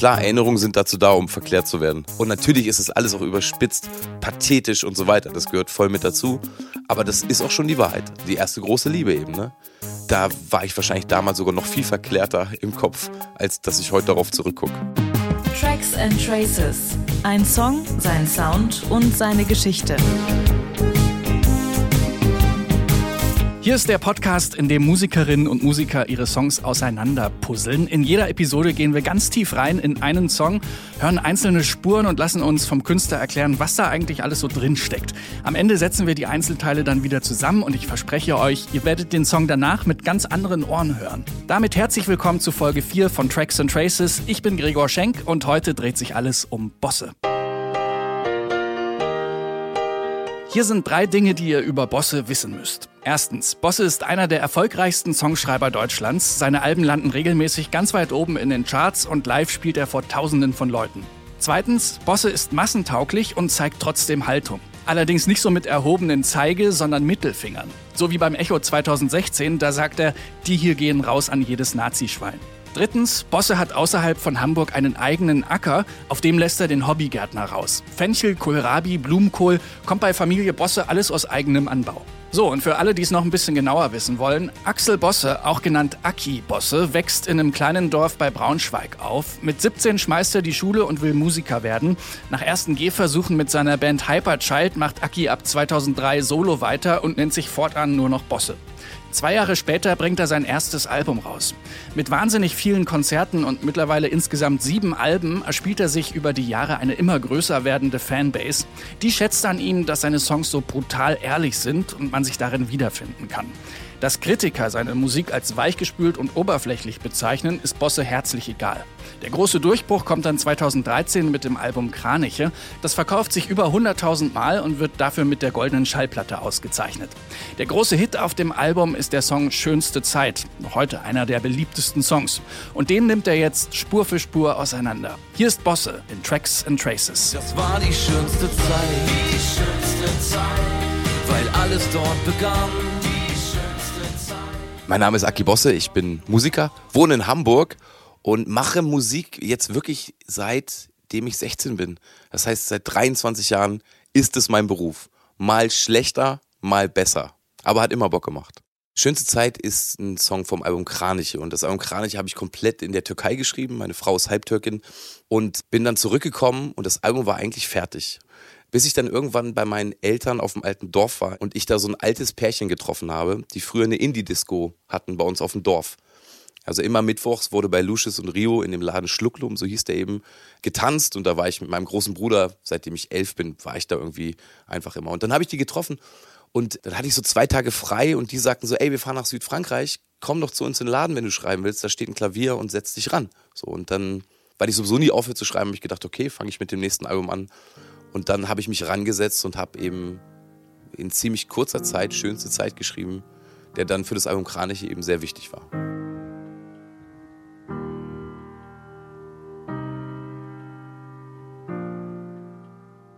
Klar, Erinnerungen sind dazu da, um verklärt zu werden. Und natürlich ist es alles auch überspitzt, pathetisch und so weiter. Das gehört voll mit dazu. Aber das ist auch schon die Wahrheit. Die erste große Liebe eben, ne? Da war ich wahrscheinlich damals sogar noch viel verklärter im Kopf, als dass ich heute darauf zurückgucke. Tracks and Traces. Ein Song, sein Sound und seine Geschichte. Hier ist der Podcast, in dem Musikerinnen und Musiker ihre Songs auseinanderpuzzeln. In jeder Episode gehen wir ganz tief rein in einen Song, hören einzelne Spuren und lassen uns vom Künstler erklären, was da eigentlich alles so drin steckt. Am Ende setzen wir die Einzelteile dann wieder zusammen und ich verspreche euch, ihr werdet den Song danach mit ganz anderen Ohren hören. Damit herzlich willkommen zu Folge 4 von Tracks and Traces. Ich bin Gregor Schenk und heute dreht sich alles um Bosse. Hier sind drei Dinge, die ihr über Bosse wissen müsst. Erstens, Bosse ist einer der erfolgreichsten Songschreiber Deutschlands. Seine Alben landen regelmäßig ganz weit oben in den Charts und live spielt er vor Tausenden von Leuten. Zweitens, Bosse ist massentauglich und zeigt trotzdem Haltung. Allerdings nicht so mit erhobenen Zeige, sondern Mittelfingern. So wie beim Echo 2016, da sagt er, die hier gehen raus an jedes Nazischwein. Drittens, Bosse hat außerhalb von Hamburg einen eigenen Acker, auf dem lässt er den Hobbygärtner raus. Fenchel, Kohlrabi, Blumenkohl, kommt bei Familie Bosse alles aus eigenem Anbau. So, und für alle, die es noch ein bisschen genauer wissen wollen, Axel Bosse, auch genannt Aki Bosse, wächst in einem kleinen Dorf bei Braunschweig auf. Mit 17 schmeißt er die Schule und will Musiker werden. Nach ersten Gehversuchen mit seiner Band Hyperchild macht Aki ab 2003 Solo weiter und nennt sich fortan nur noch Bosse. Zwei Jahre später bringt er sein erstes Album raus. Mit wahnsinnig vielen Konzerten und mittlerweile insgesamt sieben Alben erspielt er sich über die Jahre eine immer größer werdende Fanbase. Die schätzt an ihm, dass seine Songs so brutal ehrlich sind und man sich darin wiederfinden kann. Dass Kritiker seine Musik als weichgespült und oberflächlich bezeichnen, ist Bosse herzlich egal. Der große Durchbruch kommt dann 2013 mit dem Album Kraniche. Das verkauft sich über 100.000 Mal und wird dafür mit der goldenen Schallplatte ausgezeichnet. Der große Hit auf dem Album ist der Song Schönste Zeit, noch heute einer der beliebtesten Songs. Und den nimmt er jetzt Spur für Spur auseinander. Hier ist Bosse in Tracks and Traces. Das war die schönste Zeit, die schönste Zeit, weil alles dort begann. Mein Name ist Aki Bosse, ich bin Musiker, wohne in Hamburg und mache Musik jetzt wirklich seitdem ich 16 bin. Das heißt, seit 23 Jahren ist es mein Beruf. Mal schlechter, mal besser. Aber hat immer Bock gemacht. Schönste Zeit ist ein Song vom Album Kraniche. Und das Album Kraniche habe ich komplett in der Türkei geschrieben. Meine Frau ist Halbtürkin. Und bin dann zurückgekommen und das Album war eigentlich fertig. Bis ich dann irgendwann bei meinen Eltern auf dem alten Dorf war und ich da so ein altes Pärchen getroffen habe, die früher eine Indie-Disco hatten bei uns auf dem Dorf. Also immer mittwochs wurde bei Lucius und Rio in dem Laden Schlucklum, so hieß der eben, getanzt und da war ich mit meinem großen Bruder, seitdem ich elf bin, war ich da irgendwie einfach immer. Und dann habe ich die getroffen und dann hatte ich so zwei Tage frei und die sagten so, ey, wir fahren nach Südfrankreich, komm doch zu uns in den Laden, wenn du schreiben willst, da steht ein Klavier und setz dich ran. So und dann, weil ich sowieso nie aufhöre zu schreiben, habe ich gedacht, okay, fange ich mit dem nächsten Album an. Und dann habe ich mich rangesetzt und habe eben in ziemlich kurzer Zeit schönste Zeit geschrieben, der dann für das Album Kraniche eben sehr wichtig war.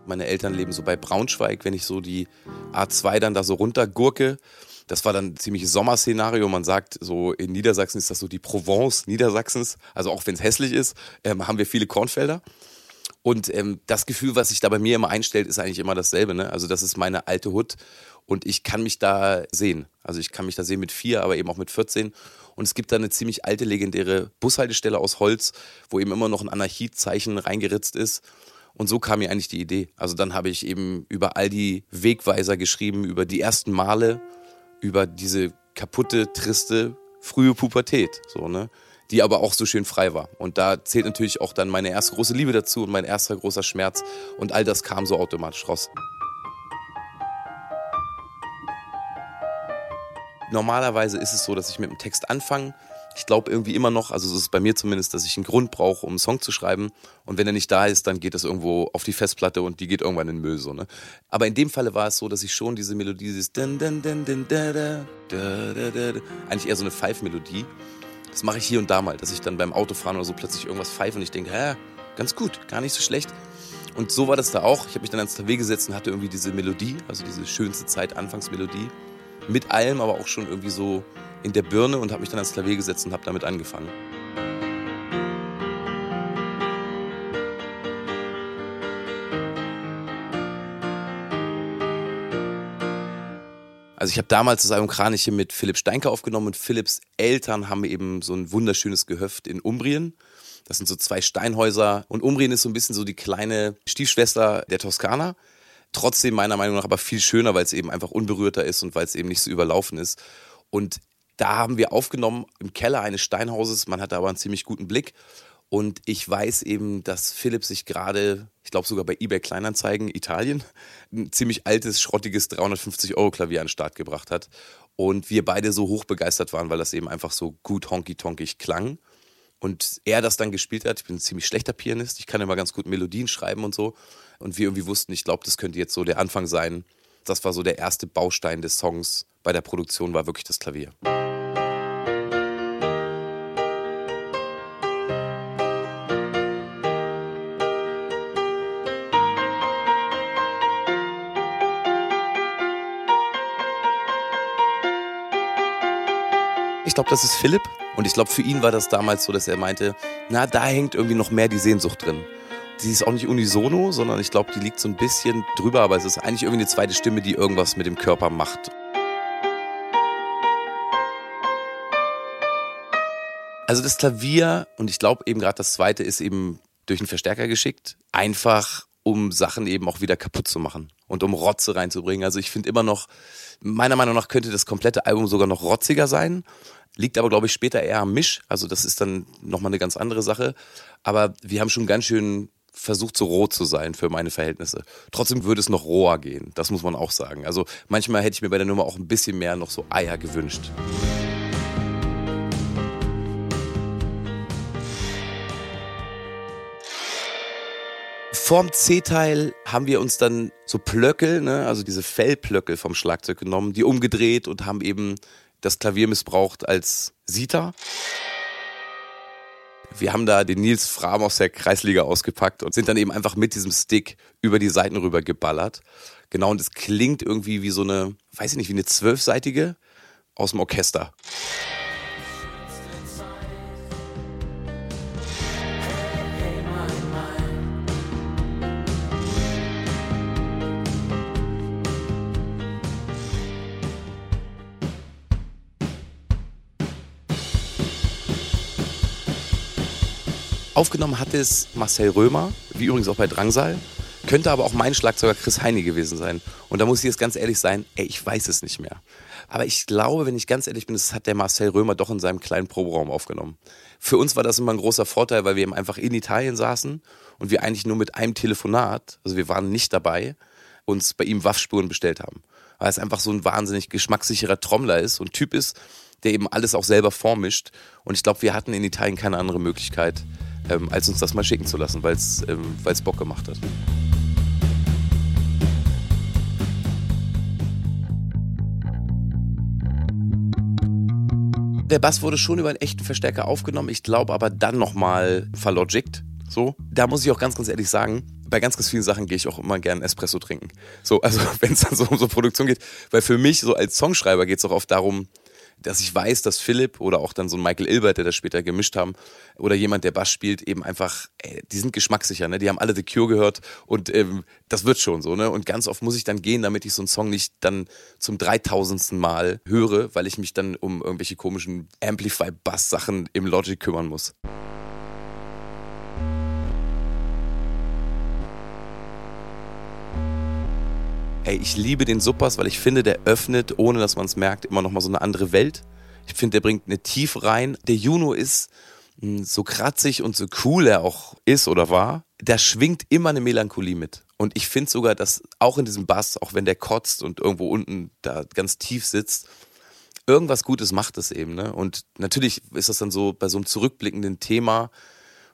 Meine Eltern leben so bei Braunschweig, wenn ich so die A2 dann da so runtergurke. Das war dann ein ziemliches Sommerszenario. Man sagt, so in Niedersachsen ist das so die Provence Niedersachsens. Also auch wenn es hässlich ist, ähm, haben wir viele Kornfelder. Und ähm, das Gefühl, was sich da bei mir immer einstellt, ist eigentlich immer dasselbe. Ne? Also das ist meine alte Hut und ich kann mich da sehen. Also ich kann mich da sehen mit vier, aber eben auch mit 14. Und es gibt da eine ziemlich alte, legendäre Bushaltestelle aus Holz, wo eben immer noch ein Anarchiezeichen reingeritzt ist. Und so kam mir eigentlich die Idee. Also dann habe ich eben über all die Wegweiser geschrieben, über die ersten Male, über diese kaputte, triste, frühe Pubertät, so, ne? Die aber auch so schön frei war. Und da zählt natürlich auch dann meine erste große Liebe dazu und mein erster großer Schmerz. Und all das kam so automatisch raus. Normalerweise ist es so, dass ich mit dem Text anfange, ich glaube irgendwie immer noch, also so ist bei mir zumindest, dass ich einen Grund brauche, um einen Song zu schreiben. Und wenn er nicht da ist, dann geht das irgendwo auf die Festplatte und die geht irgendwann in den Müll. So, ne? Aber in dem Falle war es so, dass ich schon diese Melodie, dieses eigentlich eher so eine Pfeifmelodie, das mache ich hier und da mal, dass ich dann beim Autofahren oder so plötzlich irgendwas pfeife und ich denke, hä, ganz gut, gar nicht so schlecht. Und so war das da auch. Ich habe mich dann ans Klavier gesetzt und hatte irgendwie diese Melodie, also diese schönste Zeit, Anfangsmelodie. Mit allem, aber auch schon irgendwie so in der Birne und habe mich dann ans Klavier gesetzt und habe damit angefangen. Also ich habe damals das Album Kraniche mit Philipp Steinke aufgenommen und Philipps Eltern haben eben so ein wunderschönes Gehöft in Umbrien. Das sind so zwei Steinhäuser und Umbrien ist so ein bisschen so die kleine Stiefschwester der Toskana. Trotzdem meiner Meinung nach aber viel schöner, weil es eben einfach unberührter ist und weil es eben nicht so überlaufen ist. Und da haben wir aufgenommen im Keller eines Steinhauses. Man hatte aber einen ziemlich guten Blick. Und ich weiß eben, dass Philipp sich gerade, ich glaube sogar bei eBay Kleinanzeigen Italien, ein ziemlich altes, schrottiges 350 Euro Klavier an den Start gebracht hat. Und wir beide so hoch begeistert waren, weil das eben einfach so gut honky-tonkig klang. Und er das dann gespielt hat. Ich bin ein ziemlich schlechter Pianist. Ich kann immer ganz gut Melodien schreiben und so. Und wir irgendwie wussten, ich glaube, das könnte jetzt so der Anfang sein. Das war so der erste Baustein des Songs bei der Produktion, war wirklich das Klavier. Ich glaube, das ist Philipp. Und ich glaube, für ihn war das damals so, dass er meinte, na, da hängt irgendwie noch mehr die Sehnsucht drin. Die ist auch nicht unisono, sondern ich glaube, die liegt so ein bisschen drüber, aber es ist eigentlich irgendwie eine zweite Stimme, die irgendwas mit dem Körper macht. Also das Klavier und ich glaube eben gerade das zweite ist eben durch einen Verstärker geschickt, einfach um Sachen eben auch wieder kaputt zu machen und um Rotze reinzubringen. Also ich finde immer noch, meiner Meinung nach könnte das komplette Album sogar noch rotziger sein, liegt aber glaube ich später eher am Misch, also das ist dann nochmal eine ganz andere Sache. Aber wir haben schon ganz schön versucht, so roh zu sein für meine Verhältnisse. Trotzdem würde es noch roher gehen, das muss man auch sagen. Also manchmal hätte ich mir bei der Nummer auch ein bisschen mehr noch so Eier gewünscht. Vorm C-Teil haben wir uns dann so Plöckel, ne, also diese Fellplöckel vom Schlagzeug genommen, die umgedreht und haben eben das Klavier missbraucht als Sita. Wir haben da den Nils Fram aus der Kreisliga ausgepackt und sind dann eben einfach mit diesem Stick über die Seiten rüber geballert. Genau, und es klingt irgendwie wie so eine, weiß ich nicht, wie eine zwölfseitige aus dem Orchester. Aufgenommen hat es Marcel Römer, wie übrigens auch bei Drangsal. Könnte aber auch mein Schlagzeuger Chris Heine gewesen sein. Und da muss ich jetzt ganz ehrlich sein, ey, ich weiß es nicht mehr. Aber ich glaube, wenn ich ganz ehrlich bin, das hat der Marcel Römer doch in seinem kleinen Proberaum aufgenommen. Für uns war das immer ein großer Vorteil, weil wir eben einfach in Italien saßen und wir eigentlich nur mit einem Telefonat, also wir waren nicht dabei, uns bei ihm Waffspuren bestellt haben. Weil es einfach so ein wahnsinnig geschmackssicherer Trommler ist und Typ ist, der eben alles auch selber vormischt. Und ich glaube, wir hatten in Italien keine andere Möglichkeit, ähm, als uns das mal schicken zu lassen, weil es ähm, Bock gemacht hat. Der Bass wurde schon über einen echten Verstärker aufgenommen, ich glaube aber dann nochmal verlogickt. So, da muss ich auch ganz, ganz ehrlich sagen, bei ganz, ganz vielen Sachen gehe ich auch immer gerne Espresso trinken. So, also wenn es dann so um so Produktion geht, weil für mich so als Songschreiber geht es auch oft darum, dass ich weiß, dass Philipp oder auch dann so ein Michael Ilbert, der das später gemischt haben, oder jemand, der Bass spielt, eben einfach, ey, die sind geschmackssicher, ne? Die haben alle The Cure gehört und ähm, das wird schon so, ne? Und ganz oft muss ich dann gehen, damit ich so einen Song nicht dann zum dreitausendsten Mal höre, weil ich mich dann um irgendwelche komischen Amplify-Bass-Sachen im Logic kümmern muss. Ey, ich liebe den Suppers, weil ich finde, der öffnet, ohne dass man es merkt, immer noch mal so eine andere Welt. Ich finde, der bringt eine Tiefe rein. Der Juno ist hm, so kratzig und so cool er auch ist oder war. Da schwingt immer eine Melancholie mit. Und ich finde sogar, dass auch in diesem Bass, auch wenn der kotzt und irgendwo unten da ganz tief sitzt, irgendwas Gutes macht es eben. Ne? Und natürlich ist das dann so bei so einem zurückblickenden Thema,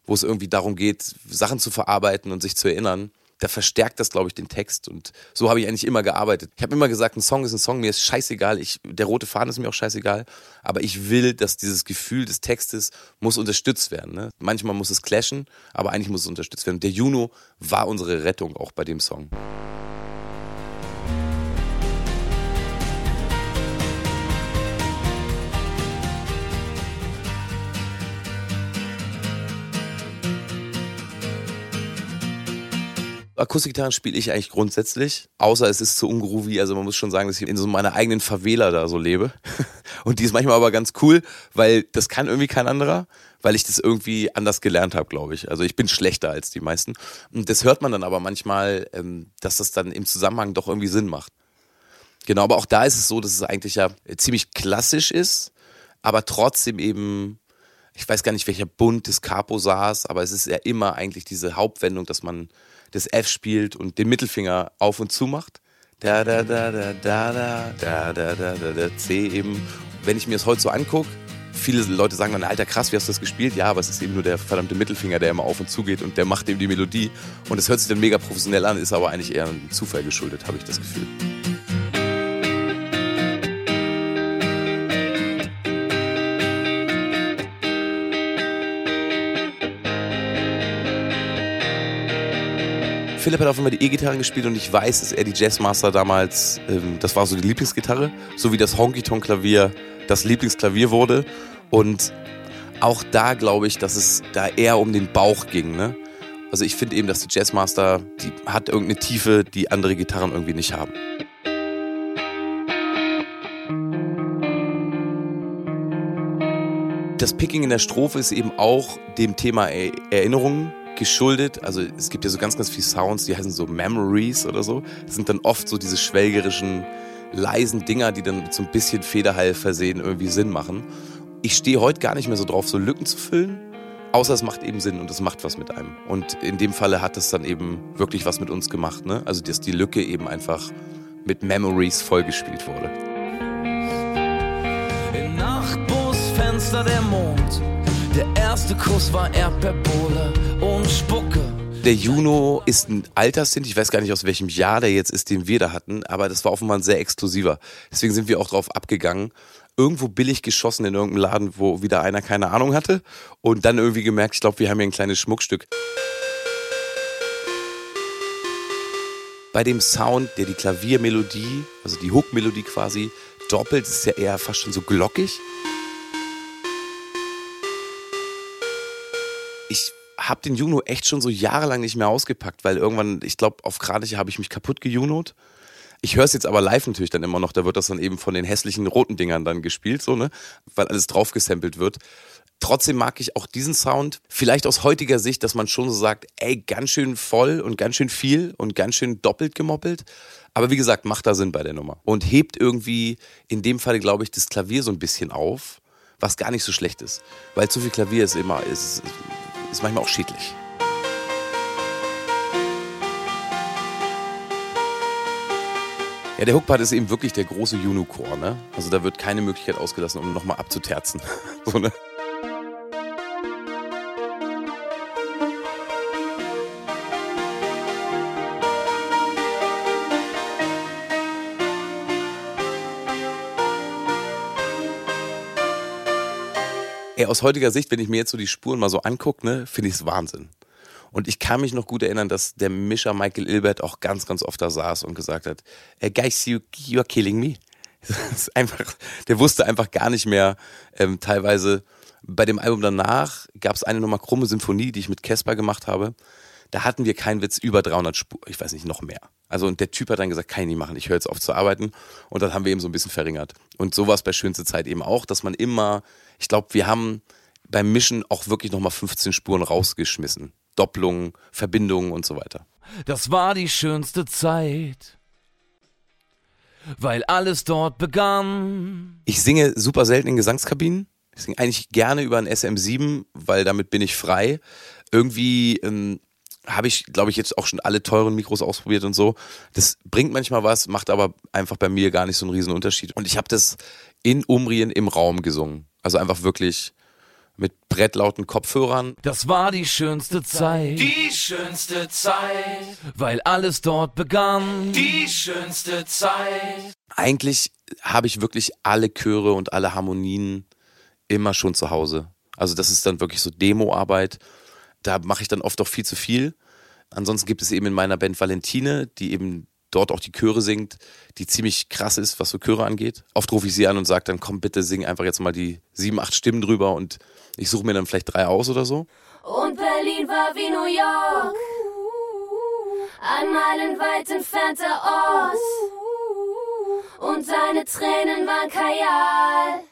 wo es irgendwie darum geht, Sachen zu verarbeiten und sich zu erinnern da verstärkt das, glaube ich, den Text. Und so habe ich eigentlich immer gearbeitet. Ich habe immer gesagt, ein Song ist ein Song, mir ist scheißegal. Ich, der rote Faden ist mir auch scheißegal. Aber ich will, dass dieses Gefühl des Textes muss unterstützt werden. Ne? Manchmal muss es clashen, aber eigentlich muss es unterstützt werden. Der Juno war unsere Rettung auch bei dem Song. Akustikgitarren spiele ich eigentlich grundsätzlich, außer es ist zu ungroovy. Also man muss schon sagen, dass ich in so meiner eigenen Favela da so lebe. Und die ist manchmal aber ganz cool, weil das kann irgendwie kein anderer, weil ich das irgendwie anders gelernt habe, glaube ich. Also ich bin schlechter als die meisten. Und das hört man dann aber manchmal, ähm, dass das dann im Zusammenhang doch irgendwie Sinn macht. Genau, aber auch da ist es so, dass es eigentlich ja ziemlich klassisch ist, aber trotzdem eben ich weiß gar nicht, welcher Bund des Capo saß, aber es ist ja immer eigentlich diese Hauptwendung, dass man das F spielt und den Mittelfinger auf und zu macht. Da, da, da, da, da, da, da, da, da, da, da, C eben. Wenn ich mir das heute so angucke, viele Leute sagen dann, alter krass, wie hast du das gespielt? Ja, aber es ist eben nur der verdammte Mittelfinger, der immer auf und zu geht und der macht eben die Melodie. Und es hört sich dann mega professionell an, ist aber eigentlich eher ein Zufall geschuldet, habe ich das Gefühl. Philipp hat auf einmal die E-Gitarre gespielt und ich weiß, dass er die Jazzmaster damals, ähm, das war so die Lieblingsgitarre, so wie das Honky-Tonk-Klavier das Lieblingsklavier wurde. Und auch da glaube ich, dass es da eher um den Bauch ging. Ne? Also ich finde eben, dass die Jazzmaster, die hat irgendeine Tiefe, die andere Gitarren irgendwie nicht haben. Das Picking in der Strophe ist eben auch dem Thema Erinnerungen geschuldet. Also es gibt ja so ganz, ganz viele Sounds, die heißen so Memories oder so. Das sind dann oft so diese schwelgerischen, leisen Dinger, die dann so ein bisschen Federheil versehen irgendwie Sinn machen. Ich stehe heute gar nicht mehr so drauf, so Lücken zu füllen. Außer es macht eben Sinn und es macht was mit einem. Und in dem Falle hat es dann eben wirklich was mit uns gemacht. Ne? Also dass die Lücke eben einfach mit Memories vollgespielt wurde. Im Nachtbusfenster der Mond der erste Kuss war Erdbeerbohle und Spucke. Der Juno ist ein Alterssint, ich weiß gar nicht aus welchem Jahr der jetzt ist, den wir da hatten, aber das war offenbar ein sehr exklusiver. Deswegen sind wir auch drauf abgegangen. Irgendwo billig geschossen in irgendeinem Laden, wo wieder einer keine Ahnung hatte und dann irgendwie gemerkt, ich glaube, wir haben hier ein kleines Schmuckstück. Bei dem Sound, der die Klaviermelodie, also die Hook-Melodie quasi doppelt, ist ja eher fast schon so glockig. Ich habe den Juno echt schon so jahrelang nicht mehr ausgepackt, weil irgendwann, ich glaube, auf Kraniche habe ich mich kaputt gejunot. Ich höre es jetzt aber live natürlich dann immer noch, da wird das dann eben von den hässlichen roten Dingern dann gespielt, so, ne? Weil alles drauf gesampelt wird. Trotzdem mag ich auch diesen Sound, vielleicht aus heutiger Sicht, dass man schon so sagt, ey, ganz schön voll und ganz schön viel und ganz schön doppelt gemoppelt. Aber wie gesagt, macht da Sinn bei der Nummer. Und hebt irgendwie in dem Fall, glaube ich, das Klavier so ein bisschen auf, was gar nicht so schlecht ist. Weil zu viel Klavier ist immer, ist, ist manchmal auch schädlich. Ja, der Hookpart ist eben wirklich der große Unicorn, ne? Also da wird keine Möglichkeit ausgelassen, um nochmal abzuterzen. so, ne? Aus heutiger Sicht, wenn ich mir jetzt so die Spuren mal so angucke, ne, finde ich es Wahnsinn. Und ich kann mich noch gut erinnern, dass der Mischer Michael Ilbert auch ganz, ganz oft da saß und gesagt hat, hey guys, you, you are killing me. Das ist einfach, der wusste einfach gar nicht mehr, ähm, teilweise bei dem Album danach gab es eine Nummer Krumme Symphonie, die ich mit Casper gemacht habe. Da hatten wir keinen Witz über 300 Spuren, ich weiß nicht, noch mehr. Also und der Typ hat dann gesagt, kann ich nicht machen, ich höre jetzt auf zu arbeiten. Und dann haben wir eben so ein bisschen verringert. Und so war es bei Schönste Zeit eben auch, dass man immer ich glaube, wir haben beim Mischen auch wirklich nochmal 15 Spuren rausgeschmissen. Doppelungen, Verbindungen und so weiter. Das war die schönste Zeit, weil alles dort begann. Ich singe super selten in Gesangskabinen. Ich singe eigentlich gerne über ein SM7, weil damit bin ich frei. Irgendwie ähm, habe ich, glaube ich, jetzt auch schon alle teuren Mikros ausprobiert und so. Das bringt manchmal was, macht aber einfach bei mir gar nicht so einen riesen Unterschied. Und ich habe das in Umrien im Raum gesungen. Also einfach wirklich mit brettlauten Kopfhörern. Das war die schönste Zeit. Die schönste Zeit. Weil alles dort begann. Die schönste Zeit. Eigentlich habe ich wirklich alle Chöre und alle Harmonien immer schon zu Hause. Also das ist dann wirklich so Demoarbeit. Da mache ich dann oft auch viel zu viel. Ansonsten gibt es eben in meiner Band Valentine, die eben dort auch die Chöre singt, die ziemlich krass ist, was so Chöre angeht. Oft rufe ich sie an und sage dann, komm bitte, sing einfach jetzt mal die sieben, acht Stimmen drüber und ich suche mir dann vielleicht drei aus oder so. Und Berlin war wie New York. Ein meilenweit entfernter Ort. Und deine Tränen waren Kajal.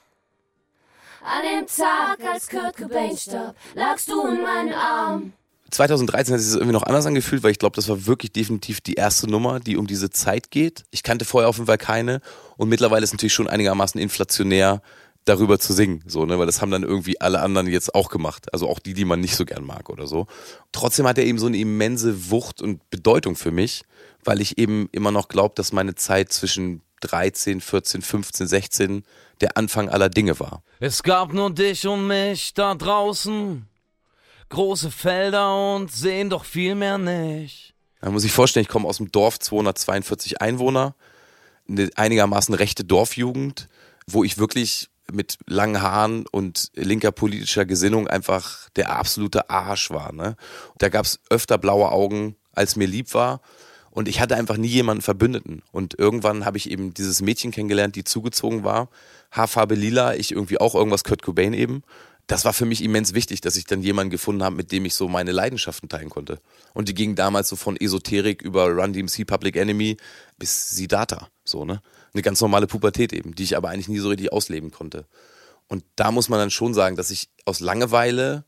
An dem Tag, als Kurt Cobain starb, lagst du in meinen Arm. 2013 hat sich das irgendwie noch anders angefühlt, weil ich glaube, das war wirklich definitiv die erste Nummer, die um diese Zeit geht. Ich kannte vorher auf jeden Fall keine und mittlerweile ist natürlich schon einigermaßen inflationär darüber zu singen, so, ne, weil das haben dann irgendwie alle anderen jetzt auch gemacht, also auch die, die man nicht so gern mag oder so. Trotzdem hat er eben so eine immense Wucht und Bedeutung für mich, weil ich eben immer noch glaube, dass meine Zeit zwischen 13, 14, 15, 16 der Anfang aller Dinge war. Es gab nur dich und mich da draußen, große Felder und sehen doch viel mehr nicht. Man muss sich vorstellen, ich komme aus dem Dorf, 242 Einwohner, eine einigermaßen rechte Dorfjugend, wo ich wirklich mit langen Haaren und linker politischer Gesinnung einfach der absolute Arsch war. Ne? Da gab es öfter blaue Augen, als mir lieb war. Und ich hatte einfach nie jemanden Verbündeten. Und irgendwann habe ich eben dieses Mädchen kennengelernt, die zugezogen war. Haarfarbe lila, ich irgendwie auch irgendwas Kurt Cobain eben. Das war für mich immens wichtig, dass ich dann jemanden gefunden habe, mit dem ich so meine Leidenschaften teilen konnte. Und die gingen damals so von Esoterik über Run DMC Public Enemy bis Siddhartha. So, ne? Eine ganz normale Pubertät eben, die ich aber eigentlich nie so richtig ausleben konnte. Und da muss man dann schon sagen, dass ich aus Langeweile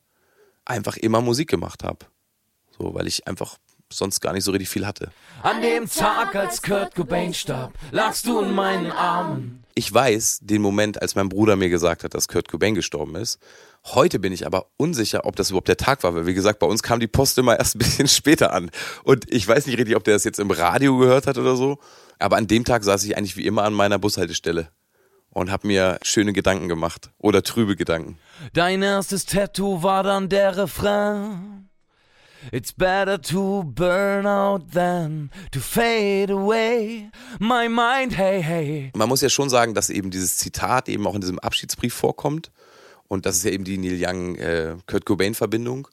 einfach immer Musik gemacht habe. So, weil ich einfach sonst gar nicht so richtig viel hatte. An dem Tag, als Kurt Cobain starb, lagst du in meinen Armen. Ich weiß den Moment, als mein Bruder mir gesagt hat, dass Kurt Cobain gestorben ist. Heute bin ich aber unsicher, ob das überhaupt der Tag war, weil wie gesagt, bei uns kam die Post immer erst ein bisschen später an. Und ich weiß nicht richtig, ob der das jetzt im Radio gehört hat oder so. Aber an dem Tag saß ich eigentlich wie immer an meiner Bushaltestelle und habe mir schöne Gedanken gemacht oder trübe Gedanken. Dein erstes Tattoo war dann der Refrain. It's better to burn out than to fade away. My mind, hey, hey. Man muss ja schon sagen, dass eben dieses Zitat eben auch in diesem Abschiedsbrief vorkommt. Und das ist ja eben die Neil Young-Kurt äh, Cobain-Verbindung.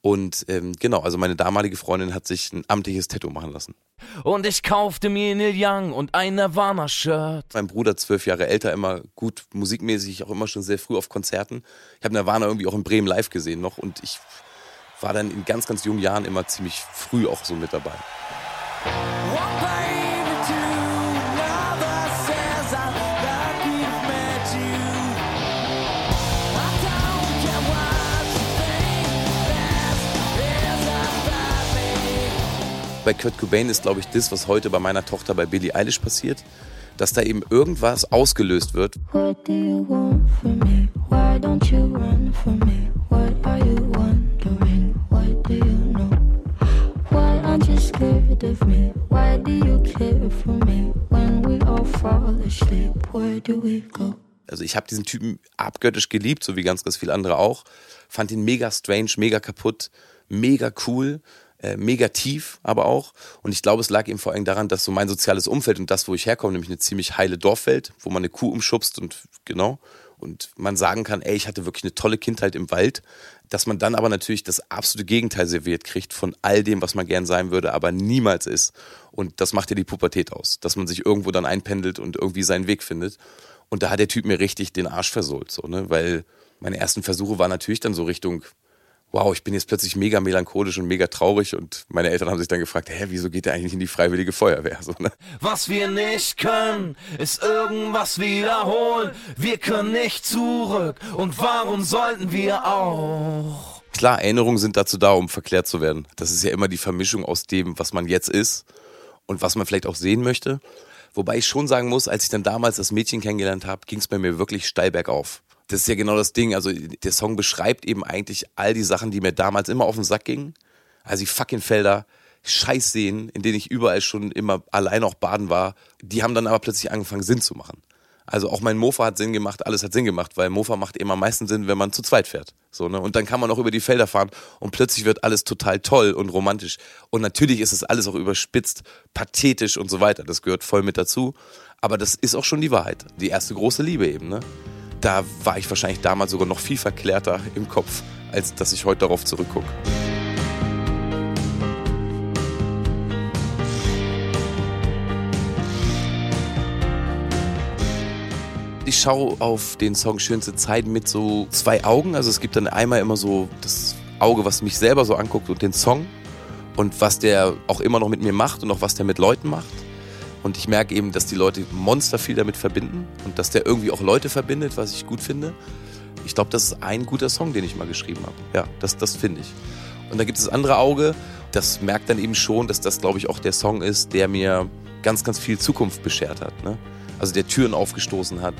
Und ähm, genau, also meine damalige Freundin hat sich ein amtliches Tattoo machen lassen. Und ich kaufte mir Neil Young und ein Nirvana-Shirt. Mein Bruder, zwölf Jahre älter, immer gut musikmäßig, auch immer schon sehr früh auf Konzerten. Ich habe Nirvana irgendwie auch in Bremen live gesehen noch und ich war dann in ganz, ganz jungen Jahren immer ziemlich früh auch so mit dabei. Bei Kurt Cobain ist, glaube ich, das, was heute bei meiner Tochter bei Billie Eilish passiert, dass da eben irgendwas ausgelöst wird. What do you want from me? Why don't you run from me? What are you scared of me? Why do you care for me? When we all fall asleep, where do we go? Also ich habe diesen Typen abgöttisch geliebt, so wie ganz, ganz viele andere auch. Fand ihn mega strange, mega kaputt, mega cool äh, mega tief, aber auch. Und ich glaube, es lag eben vor allem daran, dass so mein soziales Umfeld und das, wo ich herkomme, nämlich eine ziemlich heile Dorfwelt, wo man eine Kuh umschubst und genau. Und man sagen kann, ey, ich hatte wirklich eine tolle Kindheit im Wald, dass man dann aber natürlich das absolute Gegenteil serviert kriegt von all dem, was man gern sein würde, aber niemals ist. Und das macht ja die Pubertät aus, dass man sich irgendwo dann einpendelt und irgendwie seinen Weg findet. Und da hat der Typ mir richtig den Arsch versohlt, so, ne, weil meine ersten Versuche waren natürlich dann so Richtung wow, ich bin jetzt plötzlich mega melancholisch und mega traurig und meine Eltern haben sich dann gefragt, hä, wieso geht der eigentlich in die freiwillige Feuerwehr? So, ne? Was wir nicht können, ist irgendwas wiederholen. Wir können nicht zurück und warum sollten wir auch? Klar, Erinnerungen sind dazu da, um verklärt zu werden. Das ist ja immer die Vermischung aus dem, was man jetzt ist und was man vielleicht auch sehen möchte. Wobei ich schon sagen muss, als ich dann damals das Mädchen kennengelernt habe, ging es bei mir wirklich steil bergauf das ist ja genau das Ding. Also der Song beschreibt eben eigentlich all die Sachen, die mir damals immer auf den Sack gingen. Also die fucking Felder, Scheißseen, in denen ich überall schon immer allein auch baden war, die haben dann aber plötzlich angefangen Sinn zu machen. Also auch mein Mofa hat Sinn gemacht, alles hat Sinn gemacht, weil Mofa macht immer am meisten Sinn, wenn man zu zweit fährt. So, ne? Und dann kann man auch über die Felder fahren und plötzlich wird alles total toll und romantisch. Und natürlich ist es alles auch überspitzt, pathetisch und so weiter. Das gehört voll mit dazu. Aber das ist auch schon die Wahrheit. Die erste große Liebe eben, ne? Da war ich wahrscheinlich damals sogar noch viel verklärter im Kopf, als dass ich heute darauf zurückgucke. Ich schaue auf den Song Schönste Zeit mit so zwei Augen. Also es gibt dann einmal immer so das Auge, was mich selber so anguckt und den Song. und was der auch immer noch mit mir macht und auch was der mit Leuten macht. Und ich merke eben, dass die Leute monster viel damit verbinden und dass der irgendwie auch Leute verbindet, was ich gut finde. Ich glaube, das ist ein guter Song, den ich mal geschrieben habe. Ja, das, das finde ich. Und da gibt es das andere Auge, das merkt dann eben schon, dass das, glaube ich, auch der Song ist, der mir ganz, ganz viel Zukunft beschert hat. Ne? Also der Türen aufgestoßen hat,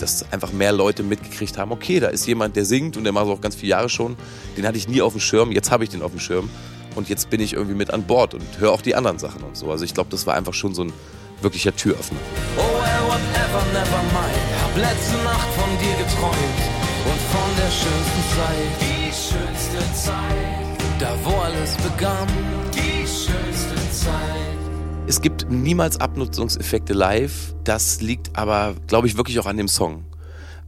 dass einfach mehr Leute mitgekriegt haben, okay, da ist jemand, der singt und der macht es auch ganz viele Jahre schon. Den hatte ich nie auf dem Schirm, jetzt habe ich den auf dem Schirm. Und jetzt bin ich irgendwie mit an Bord und höre auch die anderen Sachen und so. Also ich glaube, das war einfach schon so ein wirklicher Türöffner. Oh well, whatever, never mind. Hab letzte Nacht von dir geträumt und von der schönsten Zeit. Die schönste Zeit. Da wo alles begann. Die schönste Zeit. Es gibt niemals Abnutzungseffekte live. Das liegt aber, glaube ich, wirklich auch an dem Song.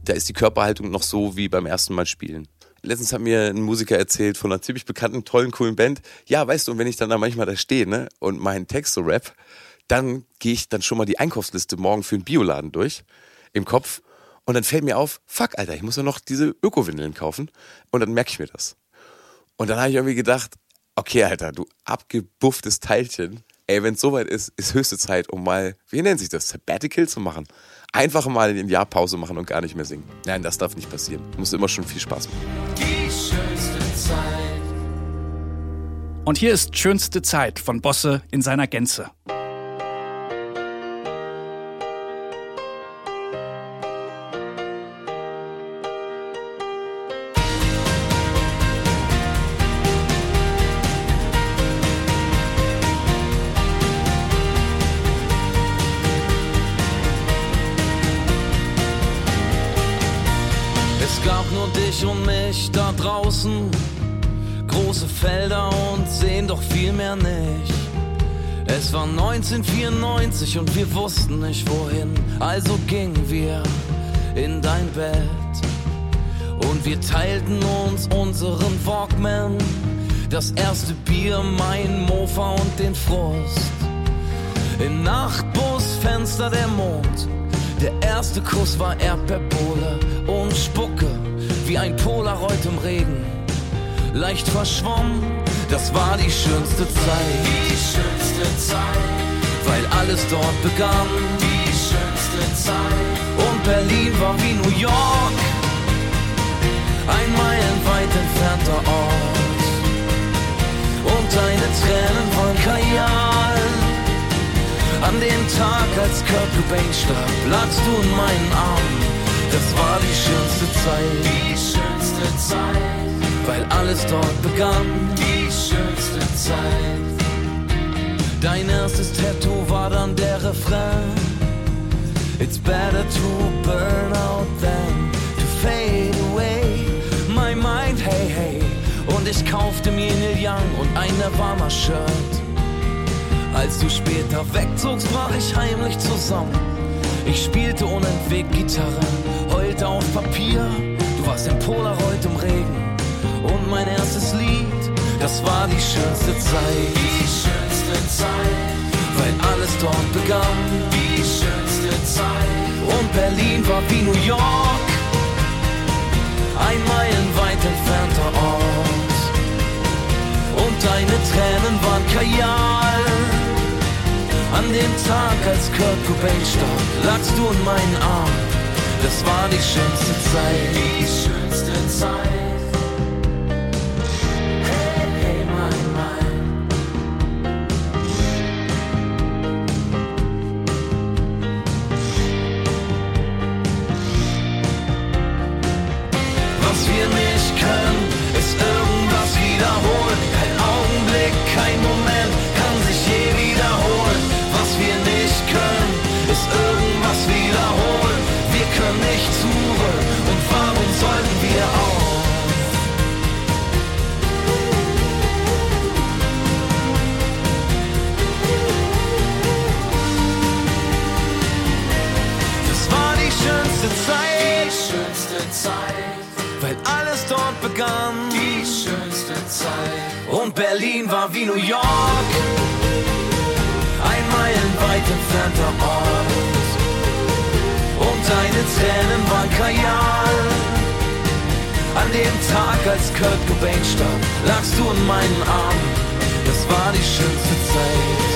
Da ist die Körperhaltung noch so wie beim ersten Mal spielen. Letztens hat mir ein Musiker erzählt von einer ziemlich bekannten, tollen, coolen Band. Ja, weißt du, und wenn ich dann da manchmal da stehe, ne, und meinen Text so rap, dann gehe ich dann schon mal die Einkaufsliste morgen für einen Bioladen durch im Kopf und dann fällt mir auf, fuck, Alter, ich muss ja noch diese Öko-Windeln kaufen und dann merke ich mir das. Und dann habe ich irgendwie gedacht, okay, Alter, du abgebufftes Teilchen, ey, wenn es soweit ist, ist höchste Zeit, um mal, wie nennt sich das, Sabbatical zu machen. Einfach mal ein Jahr Pause machen und gar nicht mehr singen. Nein, das darf nicht passieren. Muss immer schon viel Spaß machen. Die schönste Zeit. Und hier ist Schönste Zeit von Bosse in seiner Gänze. Es gab nur dich und mich da draußen. Große Felder und sehen doch viel mehr nicht. Es war 1994 und wir wussten nicht wohin. Also gingen wir in dein Bett. Und wir teilten uns unseren Walkman. Das erste Bier, mein Mofa und den Frust. Im Nachtbusfenster der Mond. Der erste Kuss war Erdbeerbohle und Spucke, wie ein Polaroid im Regen. Leicht verschwommen, das war die schönste Zeit. Die schönste Zeit, weil alles dort begann. Die schönste Zeit. Und Berlin war wie New York, ein meilenweit entfernter Ort. Und deine Tränen waren Kajal. An dem Tag, als Kurt Cobain starb, lagst du in meinen Armen. Das war die schönste Zeit. Die schönste Zeit. Weil alles dort begann. Die schönste Zeit. Dein erstes Tattoo war dann der Refrain. It's better to burn out than to fade away. My mind, hey, hey. Und ich kaufte mir Neil Young und ein Nirvana-Shirt. Als du später wegzogst, brach ich heimlich zusammen. Ich spielte unentwegt Gitarre, heulte auf Papier. Du warst im Polaroid im Regen. Und mein erstes Lied, das war die schönste Zeit. Die schönste Zeit, weil alles dort begann. Die schönste Zeit. Und Berlin war wie New York, ein meilenweit entfernter Ort. Und deine Tränen waren Kajal. An dem Tag, als Kurt Cobain starb, lagst du in meinen Armen. Das war die schönste Zeit. Die schönste Zeit. Tränen waren Kajal. An dem Tag, als Kurt Cobain starb, lagst du in meinen Armen. Das war die schönste Zeit.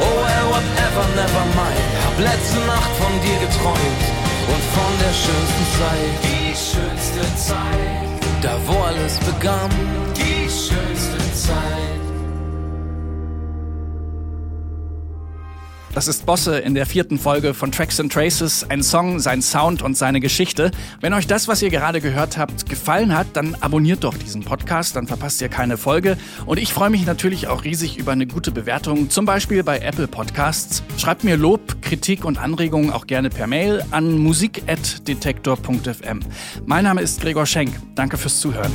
Oh well, whatever, never mind. Hab letzte Nacht von dir geträumt und von der schönsten Zeit. Die schönste Zeit. Da wo alles begann. Die schönste Zeit. Das ist Bosse in der vierten Folge von Tracks and Traces, ein Song, sein Sound und seine Geschichte. Wenn euch das, was ihr gerade gehört habt, gefallen hat, dann abonniert doch diesen Podcast, dann verpasst ihr keine Folge. Und ich freue mich natürlich auch riesig über eine gute Bewertung, zum Beispiel bei Apple Podcasts. Schreibt mir Lob, Kritik und Anregungen auch gerne per Mail an musik.detektor.fm. Mein Name ist Gregor Schenk. Danke fürs Zuhören.